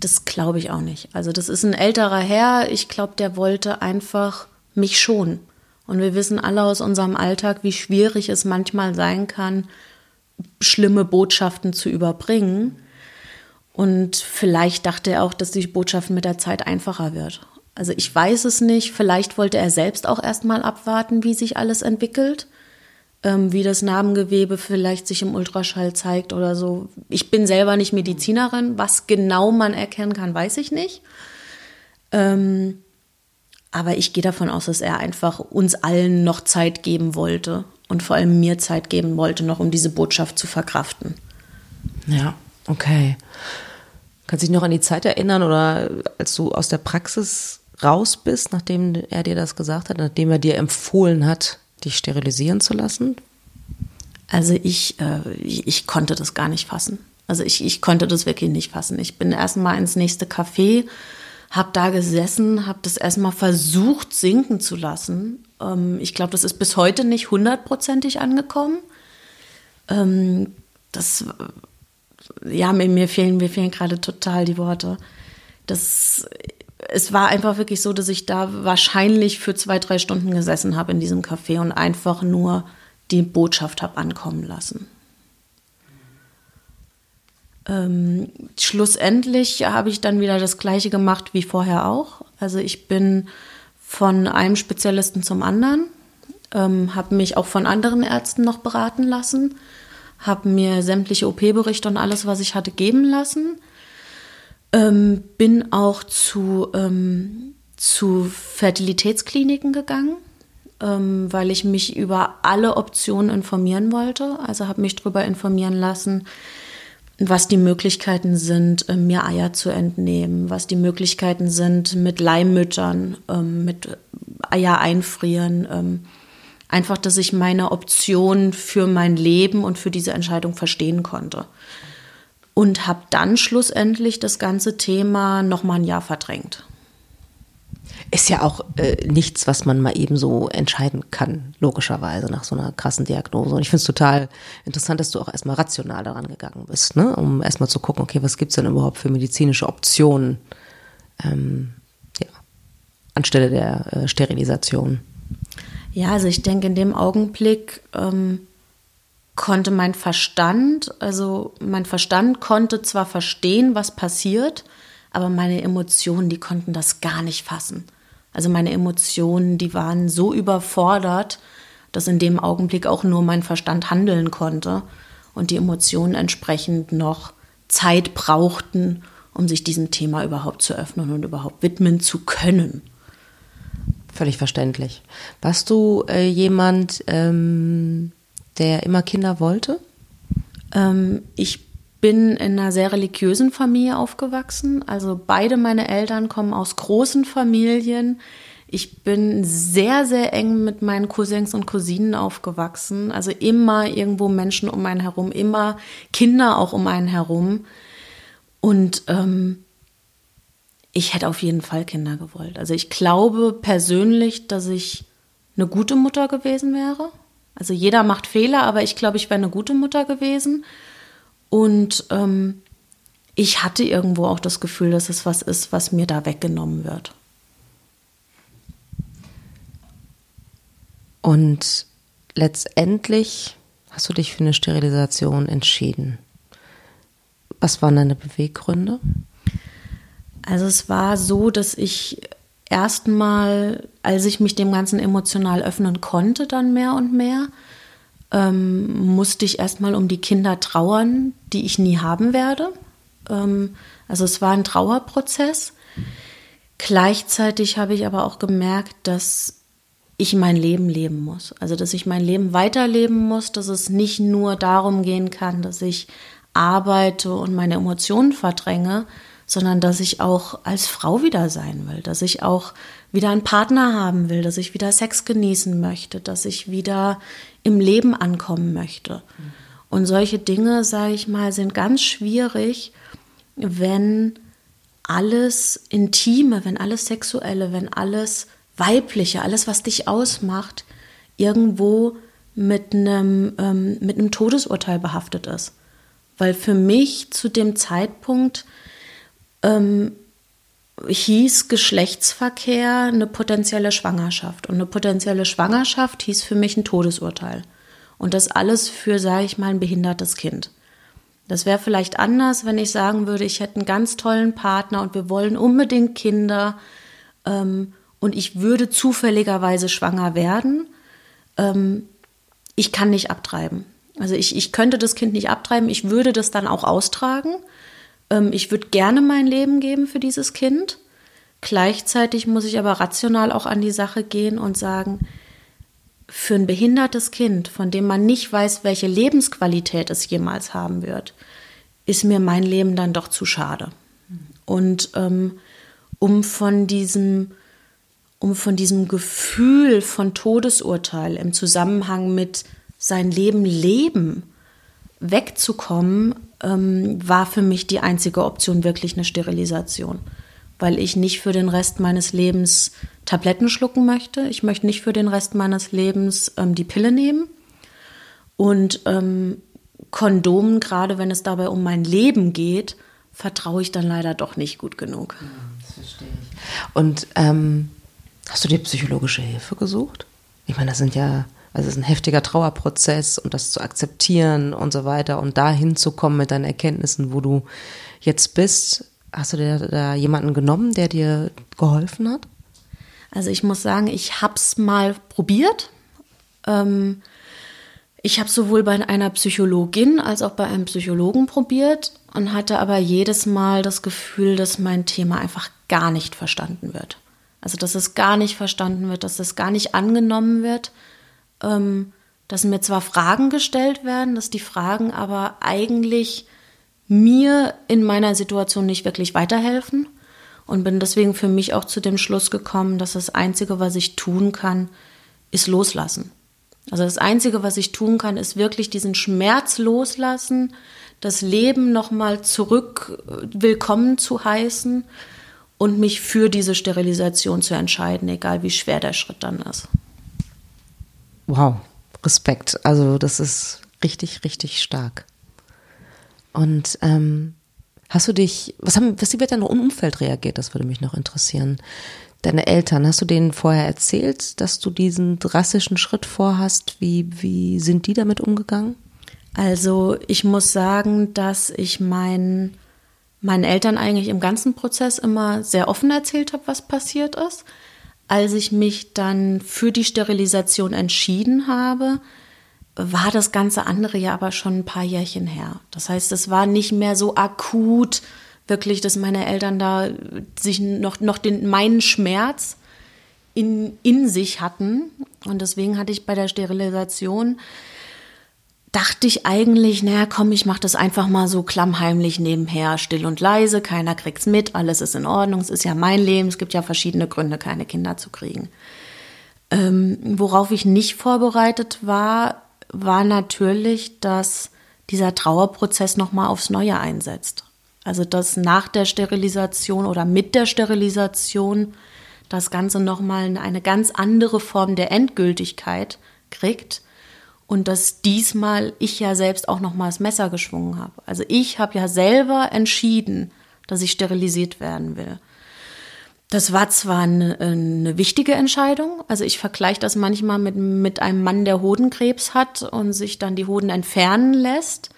Das glaube ich auch nicht. Also das ist ein älterer Herr. Ich glaube, der wollte einfach mich schonen. Und wir wissen alle aus unserem Alltag, wie schwierig es manchmal sein kann, schlimme Botschaften zu überbringen. Und vielleicht dachte er auch, dass die Botschaft mit der Zeit einfacher wird. Also ich weiß es nicht. Vielleicht wollte er selbst auch erstmal abwarten, wie sich alles entwickelt, ähm, wie das Narbengewebe vielleicht sich im Ultraschall zeigt oder so. Ich bin selber nicht Medizinerin. Was genau man erkennen kann, weiß ich nicht. Ähm, aber ich gehe davon aus, dass er einfach uns allen noch Zeit geben wollte und vor allem mir Zeit geben wollte, noch um diese Botschaft zu verkraften. Ja, okay. Kannst du dich noch an die Zeit erinnern oder als du aus der Praxis raus bist, nachdem er dir das gesagt hat, nachdem er dir empfohlen hat, dich sterilisieren zu lassen? Also ich, äh, ich, ich, konnte das gar nicht fassen. Also ich, ich konnte das wirklich nicht fassen. Ich bin erstmal ins nächste Café, habe da gesessen, habe das erstmal versucht sinken zu lassen. Ähm, ich glaube, das ist bis heute nicht hundertprozentig angekommen. Ähm, das ja, mir, mir fehlen, mir fehlen gerade total die Worte. Das, es war einfach wirklich so, dass ich da wahrscheinlich für zwei, drei Stunden gesessen habe in diesem Café und einfach nur die Botschaft habe ankommen lassen. Ähm, schlussendlich habe ich dann wieder das gleiche gemacht wie vorher auch. Also ich bin von einem Spezialisten zum anderen, ähm, habe mich auch von anderen Ärzten noch beraten lassen habe mir sämtliche OP-Berichte und alles, was ich hatte, geben lassen. Ähm, bin auch zu, ähm, zu Fertilitätskliniken gegangen, ähm, weil ich mich über alle Optionen informieren wollte. Also habe mich darüber informieren lassen, was die Möglichkeiten sind, äh, mir Eier zu entnehmen, was die Möglichkeiten sind mit Leihmüttern, ähm, mit Eier einfrieren ähm, Einfach, dass ich meine Option für mein Leben und für diese Entscheidung verstehen konnte. Und habe dann schlussendlich das ganze Thema nochmal ein Jahr verdrängt. Ist ja auch äh, nichts, was man mal eben so entscheiden kann, logischerweise, nach so einer krassen Diagnose. Und ich finde es total interessant, dass du auch erstmal rational daran gegangen bist, ne? um erstmal zu gucken, okay, was gibt es denn überhaupt für medizinische Optionen ähm, ja, anstelle der äh, Sterilisation. Ja, also ich denke, in dem Augenblick ähm, konnte mein Verstand, also mein Verstand konnte zwar verstehen, was passiert, aber meine Emotionen, die konnten das gar nicht fassen. Also meine Emotionen, die waren so überfordert, dass in dem Augenblick auch nur mein Verstand handeln konnte und die Emotionen entsprechend noch Zeit brauchten, um sich diesem Thema überhaupt zu öffnen und überhaupt widmen zu können. Völlig verständlich. Warst du äh, jemand, ähm, der immer Kinder wollte? Ähm, ich bin in einer sehr religiösen Familie aufgewachsen. Also beide meine Eltern kommen aus großen Familien. Ich bin sehr, sehr eng mit meinen Cousins und Cousinen aufgewachsen. Also immer irgendwo Menschen um einen herum, immer Kinder auch um einen herum. Und ähm, ich hätte auf jeden Fall Kinder gewollt. Also ich glaube persönlich, dass ich eine gute Mutter gewesen wäre. Also jeder macht Fehler, aber ich glaube, ich wäre eine gute Mutter gewesen. Und ähm, ich hatte irgendwo auch das Gefühl, dass es was ist, was mir da weggenommen wird. Und letztendlich hast du dich für eine Sterilisation entschieden. Was waren deine Beweggründe? Also es war so, dass ich erstmal, als ich mich dem Ganzen emotional öffnen konnte, dann mehr und mehr, ähm, musste ich erstmal um die Kinder trauern, die ich nie haben werde. Ähm, also es war ein Trauerprozess. Gleichzeitig habe ich aber auch gemerkt, dass ich mein Leben leben muss. Also dass ich mein Leben weiterleben muss, dass es nicht nur darum gehen kann, dass ich arbeite und meine Emotionen verdränge, sondern dass ich auch als Frau wieder sein will, dass ich auch wieder einen Partner haben will, dass ich wieder Sex genießen möchte, dass ich wieder im Leben ankommen möchte. Und solche Dinge, sage ich mal, sind ganz schwierig, wenn alles Intime, wenn alles Sexuelle, wenn alles Weibliche, alles, was dich ausmacht, irgendwo mit einem, ähm, mit einem Todesurteil behaftet ist. Weil für mich zu dem Zeitpunkt ähm, hieß Geschlechtsverkehr eine potenzielle Schwangerschaft. Und eine potenzielle Schwangerschaft hieß für mich ein Todesurteil. Und das alles für, sage ich mal, ein behindertes Kind. Das wäre vielleicht anders, wenn ich sagen würde, ich hätte einen ganz tollen Partner und wir wollen unbedingt Kinder ähm, und ich würde zufälligerweise schwanger werden. Ähm, ich kann nicht abtreiben. Also ich, ich könnte das Kind nicht abtreiben, ich würde das dann auch austragen. Ähm, ich würde gerne mein Leben geben für dieses Kind. Gleichzeitig muss ich aber rational auch an die Sache gehen und sagen, für ein behindertes Kind, von dem man nicht weiß, welche Lebensqualität es jemals haben wird, ist mir mein Leben dann doch zu schade. Und ähm, um von diesem, um von diesem Gefühl von Todesurteil im Zusammenhang mit sein Leben leben wegzukommen, ähm, war für mich die einzige Option wirklich eine Sterilisation, weil ich nicht für den Rest meines Lebens Tabletten schlucken möchte. Ich möchte nicht für den Rest meines Lebens ähm, die Pille nehmen. Und ähm, Kondomen, gerade wenn es dabei um mein Leben geht, vertraue ich dann leider doch nicht gut genug. Das verstehe ich. Und ähm, hast du dir psychologische Hilfe gesucht? Ich meine, das sind ja also es ist ein heftiger Trauerprozess und das zu akzeptieren und so weiter und da hinzukommen mit deinen Erkenntnissen, wo du jetzt bist. Hast du dir da jemanden genommen, der dir geholfen hat? Also ich muss sagen, ich habe es mal probiert. Ähm, ich habe sowohl bei einer Psychologin als auch bei einem Psychologen probiert und hatte aber jedes Mal das Gefühl, dass mein Thema einfach gar nicht verstanden wird. Also dass es gar nicht verstanden wird, dass es gar nicht angenommen wird ähm, dass mir zwar Fragen gestellt werden, dass die Fragen aber eigentlich mir in meiner Situation nicht wirklich weiterhelfen und bin deswegen für mich auch zu dem Schluss gekommen, dass das Einzige, was ich tun kann, ist loslassen. Also das Einzige, was ich tun kann, ist wirklich diesen Schmerz loslassen, das Leben nochmal zurück äh, willkommen zu heißen und mich für diese Sterilisation zu entscheiden, egal wie schwer der Schritt dann ist wow, Respekt. Also das ist richtig, richtig stark. Und ähm, hast du dich, was haben, was wie wird dein Umfeld reagiert? Das würde mich noch interessieren. Deine Eltern, hast du denen vorher erzählt, dass du diesen drastischen Schritt vorhast? Wie, wie sind die damit umgegangen? Also ich muss sagen, dass ich mein, meinen Eltern eigentlich im ganzen Prozess immer sehr offen erzählt habe, was passiert ist. Als ich mich dann für die Sterilisation entschieden habe, war das ganze andere ja aber schon ein paar Jährchen her. Das heißt, es war nicht mehr so akut, wirklich, dass meine Eltern da sich noch, noch den, meinen Schmerz in, in sich hatten. Und deswegen hatte ich bei der Sterilisation dachte ich eigentlich, naja, komm, ich mache das einfach mal so klammheimlich nebenher, still und leise, keiner kriegt's mit, alles ist in Ordnung, es ist ja mein Leben, es gibt ja verschiedene Gründe, keine Kinder zu kriegen. Ähm, worauf ich nicht vorbereitet war, war natürlich, dass dieser Trauerprozess nochmal aufs Neue einsetzt. Also dass nach der Sterilisation oder mit der Sterilisation das Ganze nochmal eine ganz andere Form der Endgültigkeit kriegt und dass diesmal ich ja selbst auch noch mal das Messer geschwungen habe. Also ich habe ja selber entschieden, dass ich sterilisiert werden will. Das war zwar eine, eine wichtige Entscheidung, also ich vergleiche das manchmal mit, mit einem Mann, der Hodenkrebs hat und sich dann die Hoden entfernen lässt.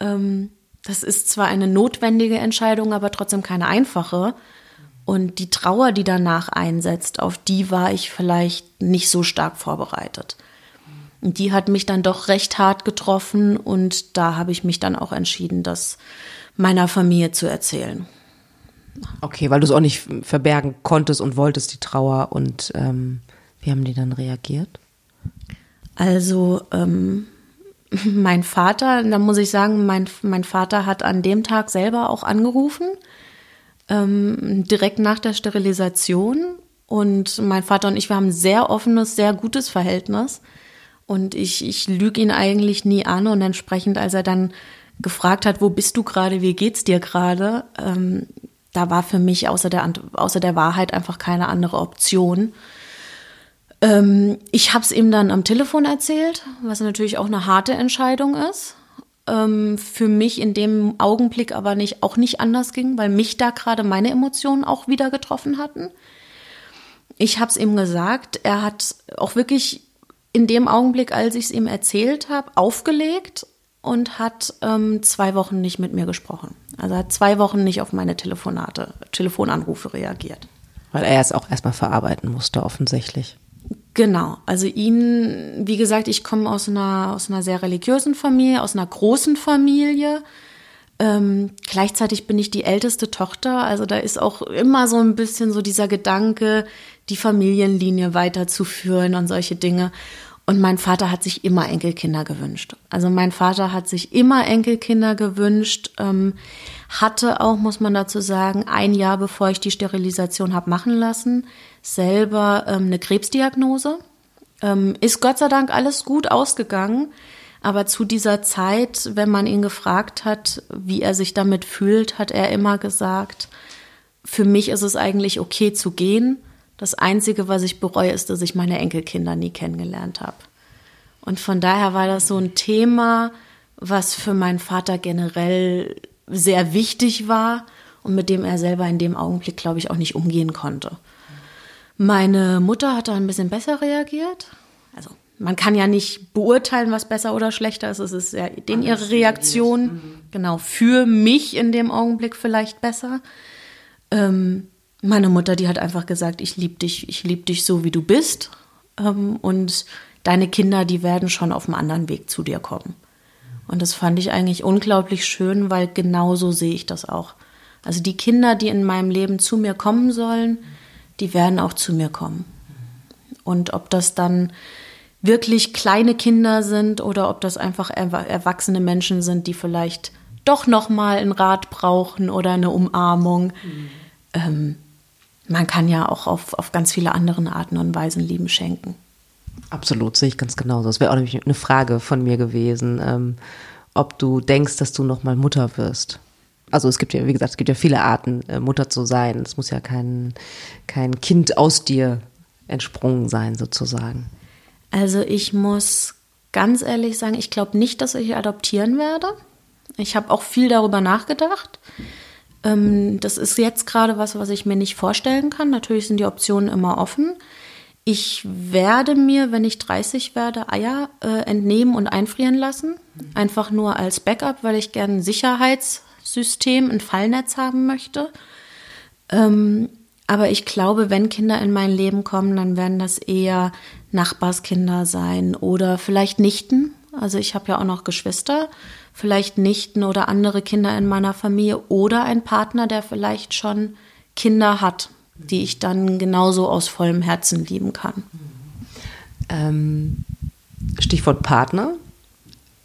Ähm, das ist zwar eine notwendige Entscheidung, aber trotzdem keine einfache. Und die Trauer, die danach einsetzt, auf die war ich vielleicht nicht so stark vorbereitet. Die hat mich dann doch recht hart getroffen und da habe ich mich dann auch entschieden, das meiner Familie zu erzählen. Okay, weil du es auch nicht verbergen konntest und wolltest, die Trauer. Und ähm, wie haben die dann reagiert? Also, ähm, mein Vater, da muss ich sagen, mein, mein Vater hat an dem Tag selber auch angerufen, ähm, direkt nach der Sterilisation. Und mein Vater und ich, wir haben ein sehr offenes, sehr gutes Verhältnis. Und ich, ich lüge ihn eigentlich nie an. Und entsprechend, als er dann gefragt hat, wo bist du gerade, wie geht's dir gerade, ähm, da war für mich außer der, außer der Wahrheit einfach keine andere Option. Ähm, ich habe es ihm dann am Telefon erzählt, was natürlich auch eine harte Entscheidung ist. Ähm, für mich in dem Augenblick aber nicht, auch nicht anders ging, weil mich da gerade meine Emotionen auch wieder getroffen hatten. Ich habe es ihm gesagt, er hat auch wirklich in dem Augenblick, als ich es ihm erzählt habe, aufgelegt und hat ähm, zwei Wochen nicht mit mir gesprochen. Also hat zwei Wochen nicht auf meine Telefonate, Telefonanrufe reagiert. Weil er es auch erstmal verarbeiten musste, offensichtlich. Genau, also ihn, wie gesagt, ich komme aus einer, aus einer sehr religiösen Familie, aus einer großen Familie. Ähm, gleichzeitig bin ich die älteste Tochter, also da ist auch immer so ein bisschen so dieser Gedanke, die Familienlinie weiterzuführen und solche Dinge. Und mein Vater hat sich immer Enkelkinder gewünscht. Also mein Vater hat sich immer Enkelkinder gewünscht, ähm, hatte auch, muss man dazu sagen, ein Jahr bevor ich die Sterilisation habe machen lassen, selber ähm, eine Krebsdiagnose. Ähm, ist Gott sei Dank alles gut ausgegangen. Aber zu dieser Zeit, wenn man ihn gefragt hat, wie er sich damit fühlt, hat er immer gesagt, für mich ist es eigentlich okay zu gehen. Das Einzige, was ich bereue, ist, dass ich meine Enkelkinder nie kennengelernt habe. Und von daher war das so ein Thema, was für meinen Vater generell sehr wichtig war und mit dem er selber in dem Augenblick, glaube ich, auch nicht umgehen konnte. Meine Mutter hat da ein bisschen besser reagiert. Also man kann ja nicht beurteilen, was besser oder schlechter ist. Es ist ja den ihre Reaktion, mhm. genau, für mich in dem Augenblick vielleicht besser. Ähm, meine Mutter, die hat einfach gesagt, ich liebe dich, ich liebe dich so, wie du bist. Ähm, und deine Kinder, die werden schon auf einem anderen Weg zu dir kommen. Und das fand ich eigentlich unglaublich schön, weil genau so sehe ich das auch. Also die Kinder, die in meinem Leben zu mir kommen sollen, die werden auch zu mir kommen. Und ob das dann wirklich kleine Kinder sind oder ob das einfach erwachsene Menschen sind, die vielleicht doch noch mal einen Rat brauchen oder eine Umarmung. Mhm. Ähm, man kann ja auch auf, auf ganz viele andere Arten und Weisen Lieben schenken. Absolut, sehe ich ganz genauso. Das wäre auch nämlich eine Frage von mir gewesen, ähm, ob du denkst, dass du noch mal Mutter wirst also es gibt ja, wie gesagt, es gibt ja viele Arten, äh, Mutter zu sein. Es muss ja kein, kein Kind aus dir entsprungen sein, sozusagen. Also ich muss ganz ehrlich sagen, ich glaube nicht, dass ich adoptieren werde. Ich habe auch viel darüber nachgedacht. Ähm, das ist jetzt gerade was, was ich mir nicht vorstellen kann. Natürlich sind die Optionen immer offen. Ich werde mir, wenn ich 30 werde, Eier äh, entnehmen und einfrieren lassen. Einfach nur als Backup, weil ich gerne Sicherheits- System, ein Fallnetz haben möchte. Ähm, aber ich glaube, wenn Kinder in mein Leben kommen, dann werden das eher Nachbarskinder sein oder vielleicht Nichten. Also ich habe ja auch noch Geschwister, vielleicht Nichten oder andere Kinder in meiner Familie oder ein Partner, der vielleicht schon Kinder hat, die ich dann genauso aus vollem Herzen lieben kann. Ähm, Stichwort Partner.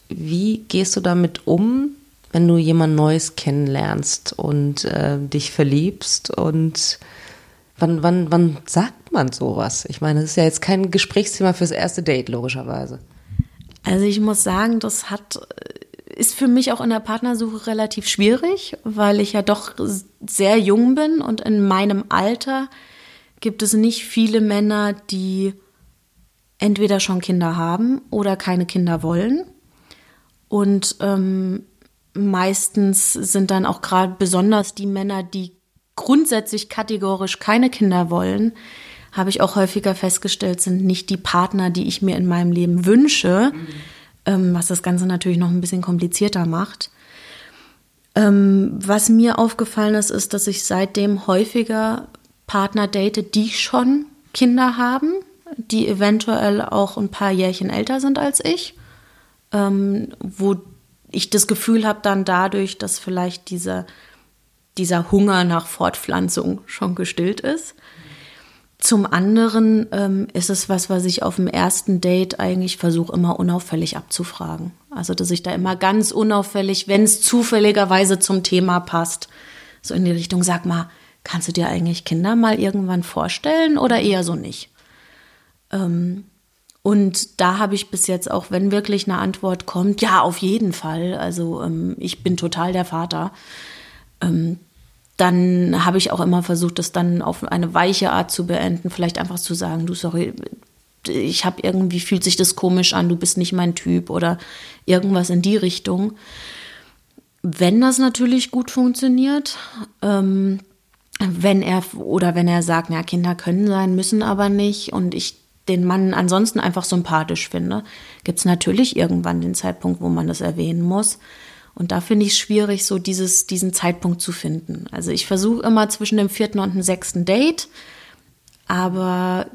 Wie gehst du damit um, wenn du jemand Neues kennenlernst und äh, dich verliebst und wann, wann, wann sagt man sowas? Ich meine, das ist ja jetzt kein Gesprächsthema fürs erste Date, logischerweise. Also ich muss sagen, das hat ist für mich auch in der Partnersuche relativ schwierig, weil ich ja doch sehr jung bin und in meinem Alter gibt es nicht viele Männer, die entweder schon Kinder haben oder keine Kinder wollen. Und ähm, meistens sind dann auch gerade besonders die Männer, die grundsätzlich kategorisch keine Kinder wollen, habe ich auch häufiger festgestellt, sind nicht die Partner, die ich mir in meinem Leben wünsche, mhm. Ähm, was das Ganze natürlich noch ein bisschen komplizierter macht. Ähm, was mir aufgefallen ist, ist, dass ich seitdem häufiger Partner date, die schon Kinder haben, die eventuell auch ein paar Jährchen älter sind als ich, ähm, wo ich das Gefühl habe, dann dadurch, dass vielleicht dieser, dieser Hunger nach Fortpflanzung schon gestillt ist. Zum anderen ähm, ist es was, was ich auf dem ersten Date eigentlich versuche, immer unauffällig abzufragen. Also, dass ich da immer ganz unauffällig, wenn es zufälligerweise zum Thema passt, so in die Richtung, sag mal, kannst du dir eigentlich Kinder mal irgendwann vorstellen oder eher so nicht? Ähm, und da habe ich bis jetzt auch, wenn wirklich eine Antwort kommt, ja, auf jeden Fall. Also ähm, ich bin total der Vater. Ähm, dann habe ich auch immer versucht, das dann auf eine weiche Art zu beenden. Vielleicht einfach zu sagen, du, sorry, ich habe irgendwie, fühlt sich das komisch an, du bist nicht mein Typ oder irgendwas in die Richtung. Wenn das natürlich gut funktioniert, ähm, wenn er oder wenn er sagt, ja, Kinder können sein, müssen aber nicht und ich den Mann ansonsten einfach sympathisch finde, gibt es natürlich irgendwann den Zeitpunkt, wo man das erwähnen muss. Und da finde ich es schwierig, so dieses, diesen Zeitpunkt zu finden. Also ich versuche immer zwischen dem vierten und dem sechsten Date, aber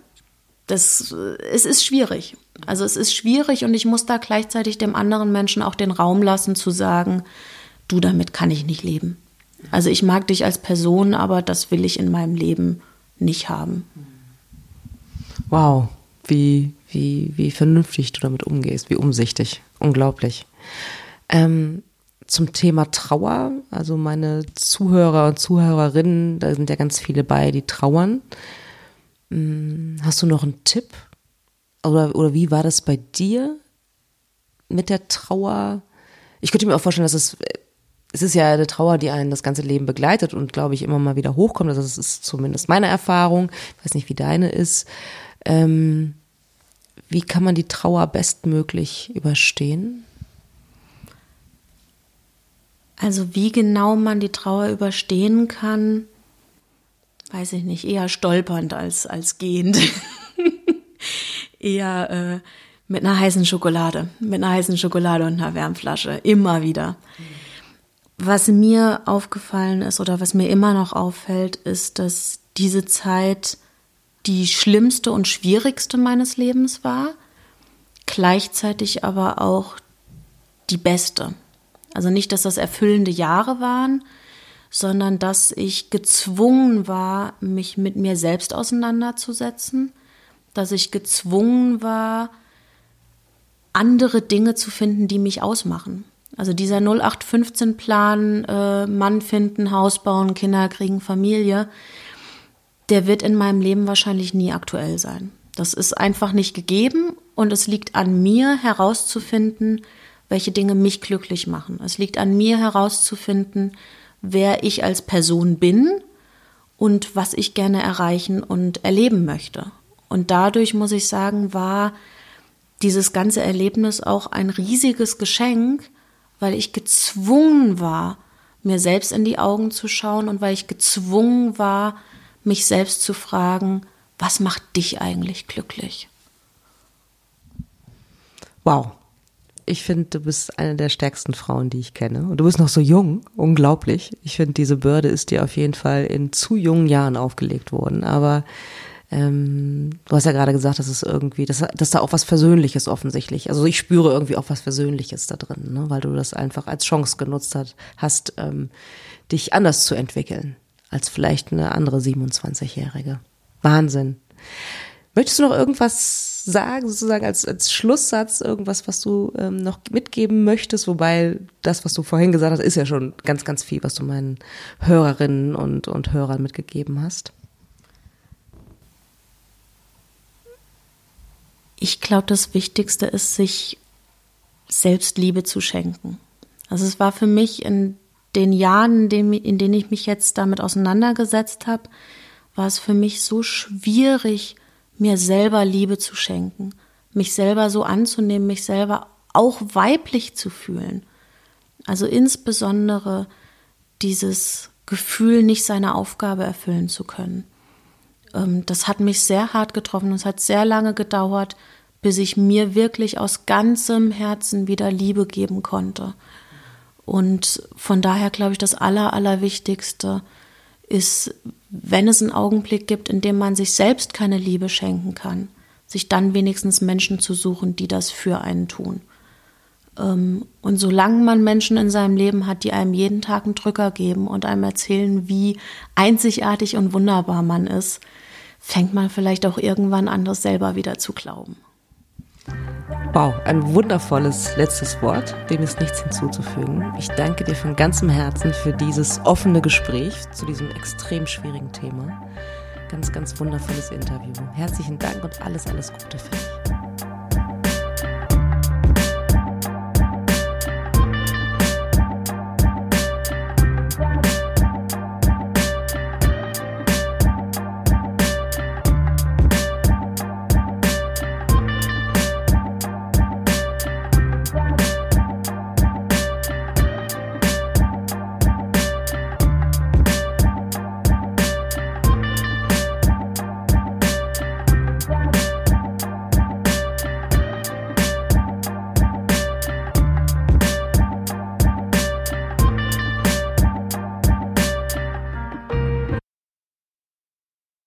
das, es ist schwierig. Also es ist schwierig und ich muss da gleichzeitig dem anderen Menschen auch den Raum lassen zu sagen, du, damit kann ich nicht leben. Also ich mag dich als Person, aber das will ich in meinem Leben nicht haben. Wow, wie, wie, wie vernünftig du damit umgehst, wie umsichtig. Unglaublich. Ähm, zum Thema Trauer, also meine Zuhörer und Zuhörerinnen, da sind ja ganz viele bei, die trauern. Hm, hast du noch einen Tipp? Oder, oder wie war das bei dir mit der Trauer? Ich könnte mir auch vorstellen, dass es, es ist ja eine Trauer, die einen das ganze Leben begleitet und glaube ich immer mal wieder hochkommt. Also das ist zumindest meine Erfahrung. Ich weiß nicht, wie deine ist. Ähm, wie kann man die Trauer bestmöglich überstehen? Also wie genau man die Trauer überstehen kann, weiß ich nicht, eher stolpernd als, als gehend. eher äh, mit einer heißen Schokolade, mit einer heißen Schokolade und einer Wärmflasche, immer wieder. Was mir aufgefallen ist oder was mir immer noch auffällt, ist, dass diese Zeit die schlimmste und schwierigste meines Lebens war, gleichzeitig aber auch die beste. Also nicht, dass das erfüllende Jahre waren, sondern dass ich gezwungen war, mich mit mir selbst auseinanderzusetzen, dass ich gezwungen war, andere Dinge zu finden, die mich ausmachen. Also dieser 0815-Plan, äh, Mann finden, Haus bauen, Kinder kriegen, Familie, der wird in meinem Leben wahrscheinlich nie aktuell sein. Das ist einfach nicht gegeben und es liegt an mir herauszufinden, welche Dinge mich glücklich machen. Es liegt an mir herauszufinden, wer ich als Person bin und was ich gerne erreichen und erleben möchte. Und dadurch muss ich sagen, war dieses ganze Erlebnis auch ein riesiges Geschenk, weil ich gezwungen war, mir selbst in die Augen zu schauen und weil ich gezwungen war, mich selbst zu fragen, was macht dich eigentlich glücklich? Wow. Ich finde, du bist eine der stärksten Frauen, die ich kenne. Und du bist noch so jung, unglaublich. Ich finde, diese Bürde ist dir auf jeden Fall in zu jungen Jahren aufgelegt worden. Aber ähm, du hast ja gerade gesagt, dass es irgendwie, dass, dass da auch was Versöhnliches offensichtlich. Also ich spüre irgendwie auch was Versöhnliches da drin, ne? weil du das einfach als Chance genutzt hast, hast ähm, dich anders zu entwickeln als vielleicht eine andere 27-Jährige. Wahnsinn. Möchtest du noch irgendwas sagen, sozusagen als, als Schlusssatz, irgendwas, was du ähm, noch mitgeben möchtest? Wobei das, was du vorhin gesagt hast, ist ja schon ganz, ganz viel, was du meinen Hörerinnen und, und Hörern mitgegeben hast. Ich glaube, das Wichtigste ist, sich Selbstliebe zu schenken. Also es war für mich in den Jahren, in, in denen ich mich jetzt damit auseinandergesetzt habe, war es für mich so schwierig, mir selber Liebe zu schenken, mich selber so anzunehmen, mich selber auch weiblich zu fühlen. Also insbesondere dieses Gefühl, nicht seine Aufgabe erfüllen zu können. Ähm, das hat mich sehr hart getroffen. Es hat sehr lange gedauert, bis ich mir wirklich aus ganzem Herzen wieder Liebe geben konnte. Und von daher glaube ich, das Aller, Allerwichtigste ist, wenn es einen Augenblick gibt, in dem man sich selbst keine Liebe schenken kann, sich dann wenigstens Menschen zu suchen, die das für einen tun. Ähm, und solange man Menschen in seinem Leben hat, die einem jeden Tag einen Drücker geben und einem erzählen, wie einzigartig und wunderbar man ist, fängt man vielleicht auch irgendwann an, das selber wieder zu glauben. Wow, ein wundervolles letztes Wort, dem ist nichts hinzuzufügen. Ich danke dir von ganzem Herzen für dieses offene Gespräch zu diesem extrem schwierigen Thema. Ganz, ganz wundervolles Interview. Herzlichen Dank und alles, alles Gute für dich.